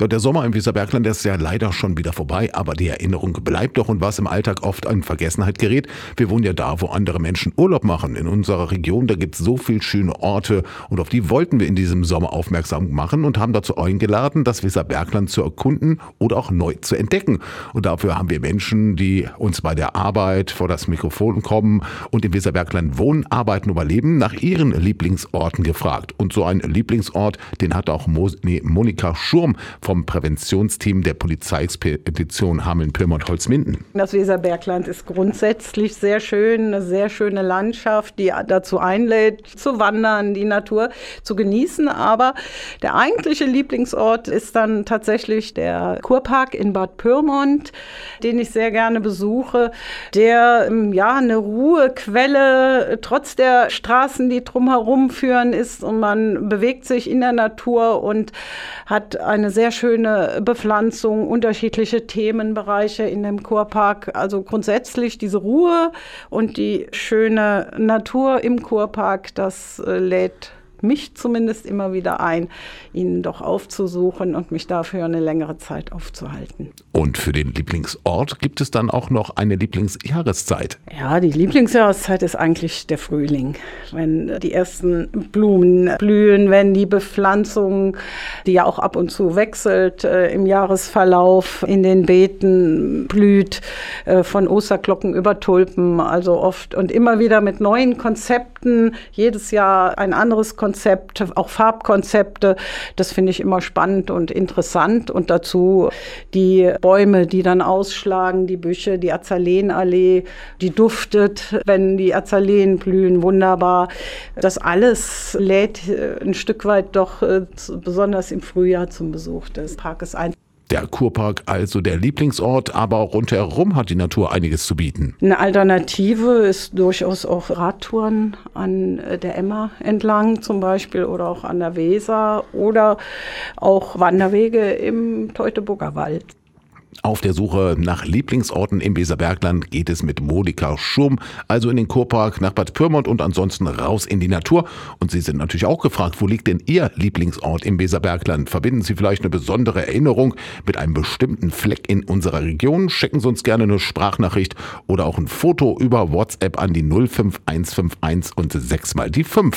Ja, der Sommer im Weserbergland ist ja leider schon wieder vorbei, aber die Erinnerung bleibt doch und was im Alltag oft in Vergessenheit gerät. Wir wohnen ja da, wo andere Menschen Urlaub machen. In unserer Region, da gibt es so viele schöne Orte und auf die wollten wir in diesem Sommer aufmerksam machen und haben dazu eingeladen, das Weserbergland zu erkunden oder auch neu zu entdecken. Und dafür haben wir Menschen, die uns bei der Arbeit vor das Mikrofon kommen und im Weserbergland wohnen, arbeiten, überleben, nach ihren Lieblingsorten gefragt. Und so ein Lieblingsort, den hat auch Mo nee, Monika Schurm vom Präventionsteam der Polizeiexpedition Hameln-Pyrmont-Holzminden. Das Weserbergland ist grundsätzlich sehr schön, eine sehr schöne Landschaft, die dazu einlädt, zu wandern, die Natur zu genießen. Aber der eigentliche Lieblingsort ist dann tatsächlich der Kurpark in Bad Pyrmont, den ich sehr gerne besuche, der ähm, ja eine Ruhequelle trotz der Straßen, die drumherum führen, ist und man bewegt sich in der Natur und hat eine sehr schöne Bepflanzung, unterschiedliche Themenbereiche in dem Kurpark. Also grundsätzlich diese Ruhe und die schöne Natur im Kurpark, das äh, lädt mich zumindest immer wieder ein, ihn doch aufzusuchen und mich dafür eine längere Zeit aufzuhalten. Und für den Lieblingsort gibt es dann auch noch eine Lieblingsjahreszeit? Ja, die Lieblingsjahreszeit ist eigentlich der Frühling, wenn die ersten Blumen blühen, wenn die Bepflanzung, die ja auch ab und zu wechselt äh, im Jahresverlauf in den Beeten blüht, äh, von Osterglocken über Tulpen, also oft und immer wieder mit neuen Konzepten, jedes Jahr ein anderes Konzept Konzepte, auch Farbkonzepte. Das finde ich immer spannend und interessant. Und dazu die Bäume, die dann ausschlagen, die Büsche, die Azalenallee, die duftet, wenn die Azaleen blühen, wunderbar. Das alles lädt äh, ein Stück weit doch äh, besonders im Frühjahr zum Besuch des Parkes ein. Der Kurpark also der Lieblingsort, aber rundherum hat die Natur einiges zu bieten. Eine Alternative ist durchaus auch Radtouren an äh, der Emma entlang zum Beispiel oder auch an der Weser oder auch Wanderwege im Teutoburger Wald. Auf der Suche nach Lieblingsorten im Weserbergland geht es mit Monika Schurm, also in den Kurpark nach Bad Pyrmont und ansonsten raus in die Natur. Und Sie sind natürlich auch gefragt, wo liegt denn Ihr Lieblingsort im Weserbergland? Verbinden Sie vielleicht eine besondere Erinnerung mit einem bestimmten Fleck in unserer Region? Schicken Sie uns gerne eine Sprachnachricht oder auch ein Foto über WhatsApp an die 05151 und 6 mal die 5.